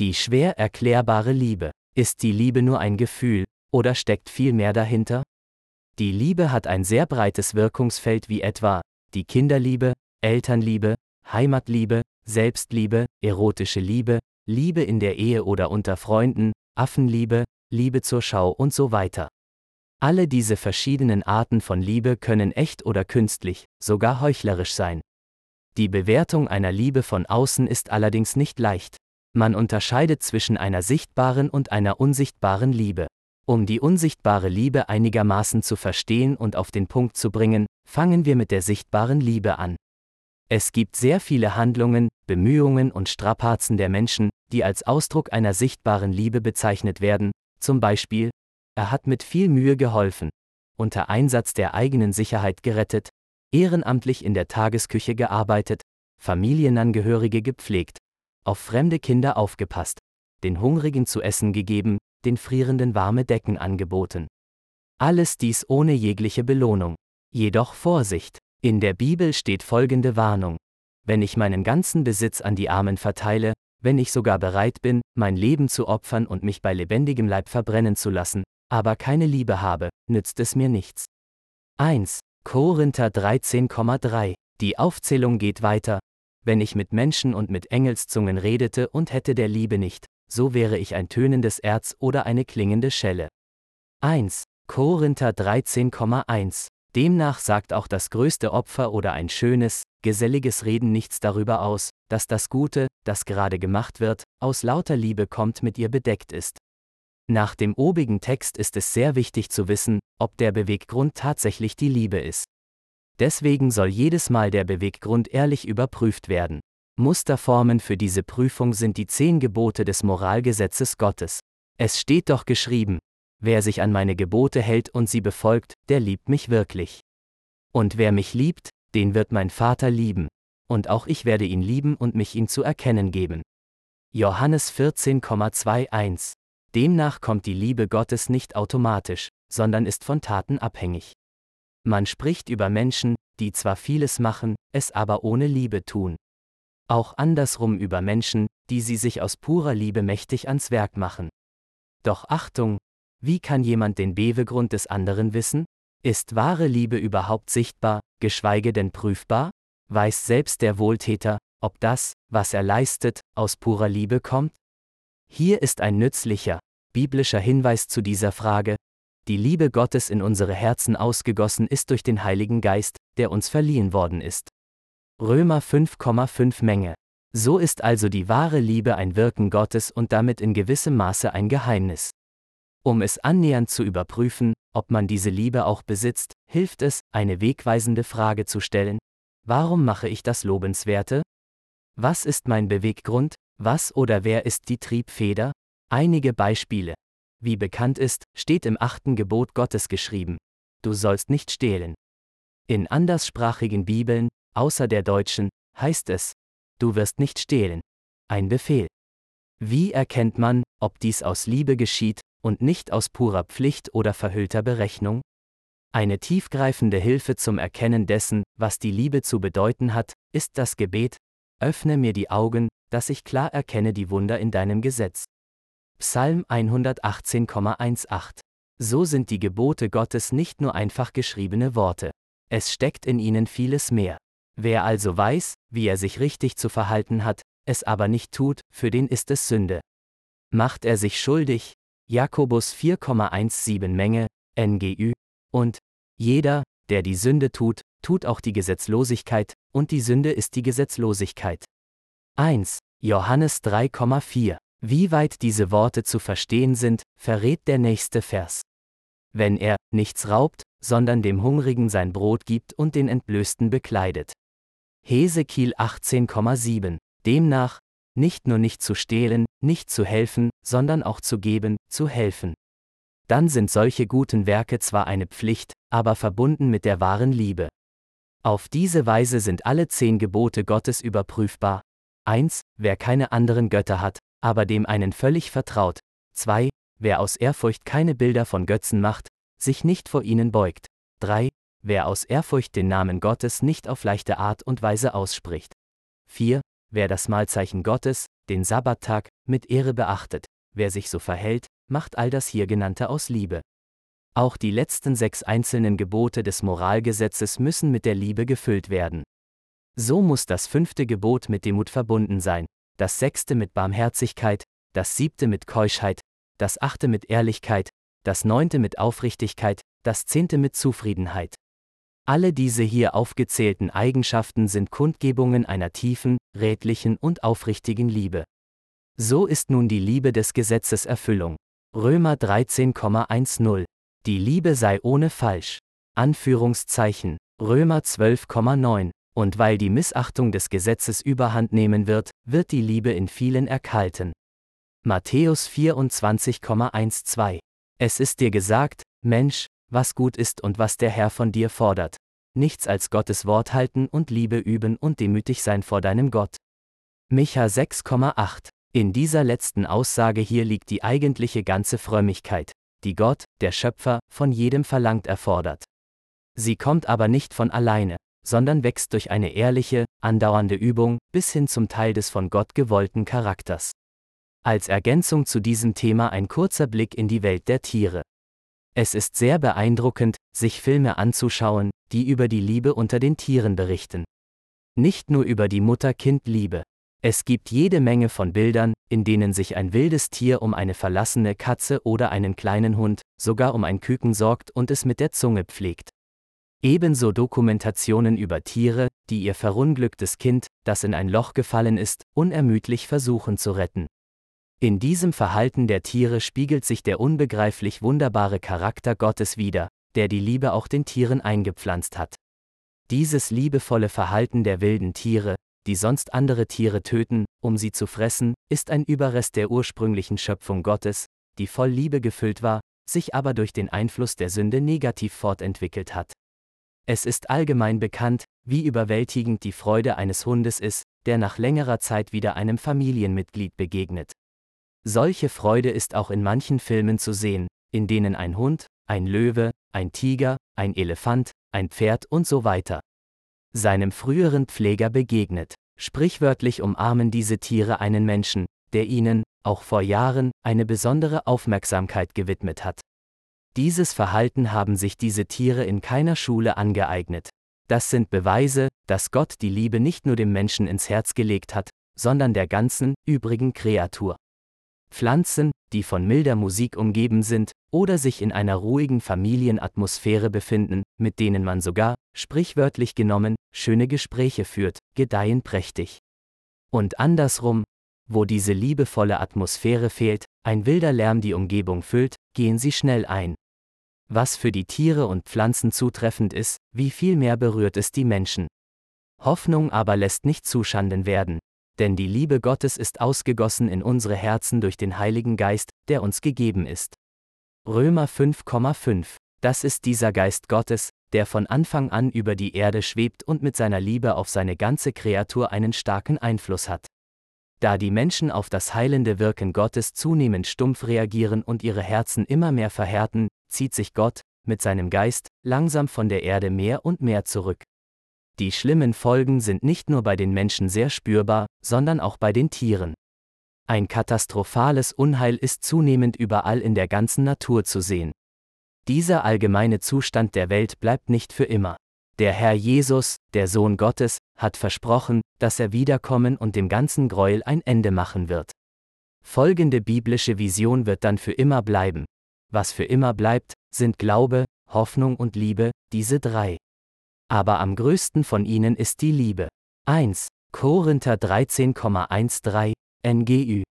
Die schwer erklärbare Liebe. Ist die Liebe nur ein Gefühl, oder steckt viel mehr dahinter? Die Liebe hat ein sehr breites Wirkungsfeld wie etwa die Kinderliebe, Elternliebe, Heimatliebe, Selbstliebe, erotische Liebe, Liebe in der Ehe oder unter Freunden, Affenliebe, Liebe zur Schau und so weiter. Alle diese verschiedenen Arten von Liebe können echt oder künstlich, sogar heuchlerisch sein. Die Bewertung einer Liebe von außen ist allerdings nicht leicht. Man unterscheidet zwischen einer sichtbaren und einer unsichtbaren Liebe. Um die unsichtbare Liebe einigermaßen zu verstehen und auf den Punkt zu bringen, fangen wir mit der sichtbaren Liebe an. Es gibt sehr viele Handlungen, Bemühungen und Strapazen der Menschen, die als Ausdruck einer sichtbaren Liebe bezeichnet werden, zum Beispiel, er hat mit viel Mühe geholfen, unter Einsatz der eigenen Sicherheit gerettet, ehrenamtlich in der Tagesküche gearbeitet, Familienangehörige gepflegt, auf fremde Kinder aufgepasst, den Hungrigen zu essen gegeben, den Frierenden warme Decken angeboten. Alles dies ohne jegliche Belohnung. Jedoch Vorsicht, in der Bibel steht folgende Warnung. Wenn ich meinen ganzen Besitz an die Armen verteile, wenn ich sogar bereit bin, mein Leben zu opfern und mich bei lebendigem Leib verbrennen zu lassen, aber keine Liebe habe, nützt es mir nichts. 1. Korinther 13,3 Die Aufzählung geht weiter. Wenn ich mit Menschen und mit Engelszungen redete und hätte der Liebe nicht, so wäre ich ein tönendes Erz oder eine klingende Schelle. 1. Korinther 13,1 Demnach sagt auch das größte Opfer oder ein schönes, geselliges Reden nichts darüber aus, dass das Gute, das gerade gemacht wird, aus lauter Liebe kommt mit ihr bedeckt ist. Nach dem obigen Text ist es sehr wichtig zu wissen, ob der Beweggrund tatsächlich die Liebe ist. Deswegen soll jedes Mal der Beweggrund ehrlich überprüft werden. Musterformen für diese Prüfung sind die zehn Gebote des Moralgesetzes Gottes. Es steht doch geschrieben, wer sich an meine Gebote hält und sie befolgt, der liebt mich wirklich. Und wer mich liebt, den wird mein Vater lieben, und auch ich werde ihn lieben und mich ihm zu erkennen geben. Johannes 14,21 Demnach kommt die Liebe Gottes nicht automatisch, sondern ist von Taten abhängig. Man spricht über Menschen, die zwar vieles machen, es aber ohne Liebe tun. Auch andersrum über Menschen, die sie sich aus purer Liebe mächtig ans Werk machen. Doch Achtung, wie kann jemand den Bewegrund des anderen wissen? Ist wahre Liebe überhaupt sichtbar, geschweige denn prüfbar? Weiß selbst der Wohltäter, ob das, was er leistet, aus purer Liebe kommt? Hier ist ein nützlicher, biblischer Hinweis zu dieser Frage. Die Liebe Gottes in unsere Herzen ausgegossen ist durch den Heiligen Geist, der uns verliehen worden ist. Römer 5,5 Menge. So ist also die wahre Liebe ein Wirken Gottes und damit in gewissem Maße ein Geheimnis. Um es annähernd zu überprüfen, ob man diese Liebe auch besitzt, hilft es, eine wegweisende Frage zu stellen. Warum mache ich das Lobenswerte? Was ist mein Beweggrund? Was oder wer ist die Triebfeder? Einige Beispiele. Wie bekannt ist, steht im achten Gebot Gottes geschrieben. Du sollst nicht stehlen. In anderssprachigen Bibeln, außer der deutschen, heißt es, du wirst nicht stehlen. Ein Befehl. Wie erkennt man, ob dies aus Liebe geschieht und nicht aus purer Pflicht oder verhüllter Berechnung? Eine tiefgreifende Hilfe zum Erkennen dessen, was die Liebe zu bedeuten hat, ist das Gebet, öffne mir die Augen, dass ich klar erkenne die Wunder in deinem Gesetz. Psalm 118,18 So sind die Gebote Gottes nicht nur einfach geschriebene Worte. Es steckt in ihnen vieles mehr. Wer also weiß, wie er sich richtig zu verhalten hat, es aber nicht tut, für den ist es Sünde. Macht er sich schuldig? Jakobus 4,17 Menge, NGÜ, und jeder, der die Sünde tut, tut auch die Gesetzlosigkeit, und die Sünde ist die Gesetzlosigkeit. 1. Johannes 3,4. Wie weit diese Worte zu verstehen sind, verrät der nächste Vers. Wenn er nichts raubt, sondern dem Hungrigen sein Brot gibt und den Entblößten bekleidet. Hesekiel 18,7. Demnach, nicht nur nicht zu stehlen, nicht zu helfen, sondern auch zu geben, zu helfen. Dann sind solche guten Werke zwar eine Pflicht, aber verbunden mit der wahren Liebe. Auf diese Weise sind alle zehn Gebote Gottes überprüfbar, 1. Wer keine anderen Götter hat, aber dem einen völlig vertraut. 2. Wer aus Ehrfurcht keine Bilder von Götzen macht, sich nicht vor ihnen beugt. 3. Wer aus Ehrfurcht den Namen Gottes nicht auf leichte Art und Weise ausspricht. 4. Wer das Malzeichen Gottes, den Sabbattag, mit Ehre beachtet. Wer sich so verhält, macht all das hier genannte aus Liebe. Auch die letzten sechs einzelnen Gebote des Moralgesetzes müssen mit der Liebe gefüllt werden. So muss das fünfte Gebot mit Demut verbunden sein, das sechste mit Barmherzigkeit, das siebte mit Keuschheit, das achte mit Ehrlichkeit, das neunte mit Aufrichtigkeit, das zehnte mit Zufriedenheit. Alle diese hier aufgezählten Eigenschaften sind Kundgebungen einer tiefen, redlichen und aufrichtigen Liebe. So ist nun die Liebe des Gesetzes Erfüllung. Römer 13,10 Die Liebe sei ohne Falsch. Anführungszeichen. Römer 12,9 Und weil die Missachtung des Gesetzes überhand nehmen wird, wird die Liebe in vielen erkalten. Matthäus 24,12 Es ist dir gesagt, Mensch, was gut ist und was der Herr von dir fordert. Nichts als Gottes Wort halten und Liebe üben und demütig sein vor deinem Gott. Micha 6,8 In dieser letzten Aussage hier liegt die eigentliche ganze Frömmigkeit, die Gott, der Schöpfer, von jedem verlangt erfordert. Sie kommt aber nicht von alleine, sondern wächst durch eine ehrliche, andauernde Übung bis hin zum Teil des von Gott gewollten Charakters. Als Ergänzung zu diesem Thema ein kurzer Blick in die Welt der Tiere. Es ist sehr beeindruckend, sich Filme anzuschauen, die über die Liebe unter den Tieren berichten. Nicht nur über die Mutter-Kind-Liebe. Es gibt jede Menge von Bildern, in denen sich ein wildes Tier um eine verlassene Katze oder einen kleinen Hund, sogar um ein Küken sorgt und es mit der Zunge pflegt. Ebenso Dokumentationen über Tiere, die ihr verunglücktes Kind, das in ein Loch gefallen ist, unermüdlich versuchen zu retten. In diesem Verhalten der Tiere spiegelt sich der unbegreiflich wunderbare Charakter Gottes wider, der die Liebe auch den Tieren eingepflanzt hat. Dieses liebevolle Verhalten der wilden Tiere, die sonst andere Tiere töten, um sie zu fressen, ist ein Überrest der ursprünglichen Schöpfung Gottes, die voll Liebe gefüllt war, sich aber durch den Einfluss der Sünde negativ fortentwickelt hat. Es ist allgemein bekannt, wie überwältigend die Freude eines Hundes ist, der nach längerer Zeit wieder einem Familienmitglied begegnet. Solche Freude ist auch in manchen Filmen zu sehen, in denen ein Hund, ein Löwe, ein Tiger, ein Elefant, ein Pferd und so weiter seinem früheren Pfleger begegnet. Sprichwörtlich umarmen diese Tiere einen Menschen, der ihnen, auch vor Jahren, eine besondere Aufmerksamkeit gewidmet hat. Dieses Verhalten haben sich diese Tiere in keiner Schule angeeignet. Das sind Beweise, dass Gott die Liebe nicht nur dem Menschen ins Herz gelegt hat, sondern der ganzen, übrigen Kreatur. Pflanzen, die von milder Musik umgeben sind, oder sich in einer ruhigen Familienatmosphäre befinden, mit denen man sogar, sprichwörtlich genommen, schöne Gespräche führt, gedeihen prächtig. Und andersrum, wo diese liebevolle Atmosphäre fehlt, ein wilder Lärm die Umgebung füllt, gehen sie schnell ein. Was für die Tiere und Pflanzen zutreffend ist, wie viel mehr berührt es die Menschen. Hoffnung aber lässt nicht zuschanden werden, denn die Liebe Gottes ist ausgegossen in unsere Herzen durch den Heiligen Geist, der uns gegeben ist. Römer 5,5 Das ist dieser Geist Gottes, der von Anfang an über die Erde schwebt und mit seiner Liebe auf seine ganze Kreatur einen starken Einfluss hat. Da die Menschen auf das heilende Wirken Gottes zunehmend stumpf reagieren und ihre Herzen immer mehr verhärten, zieht sich Gott, mit seinem Geist, langsam von der Erde mehr und mehr zurück. Die schlimmen Folgen sind nicht nur bei den Menschen sehr spürbar, sondern auch bei den Tieren. Ein katastrophales Unheil ist zunehmend überall in der ganzen Natur zu sehen. Dieser allgemeine Zustand der Welt bleibt nicht für immer. Der Herr Jesus, der Sohn Gottes, hat versprochen, dass er wiederkommen und dem ganzen Gräuel ein Ende machen wird. Folgende biblische Vision wird dann für immer bleiben. Was für immer bleibt, sind Glaube, Hoffnung und Liebe, diese drei aber am größten von ihnen ist die Liebe. 1. Korinther 13,13 NGÜ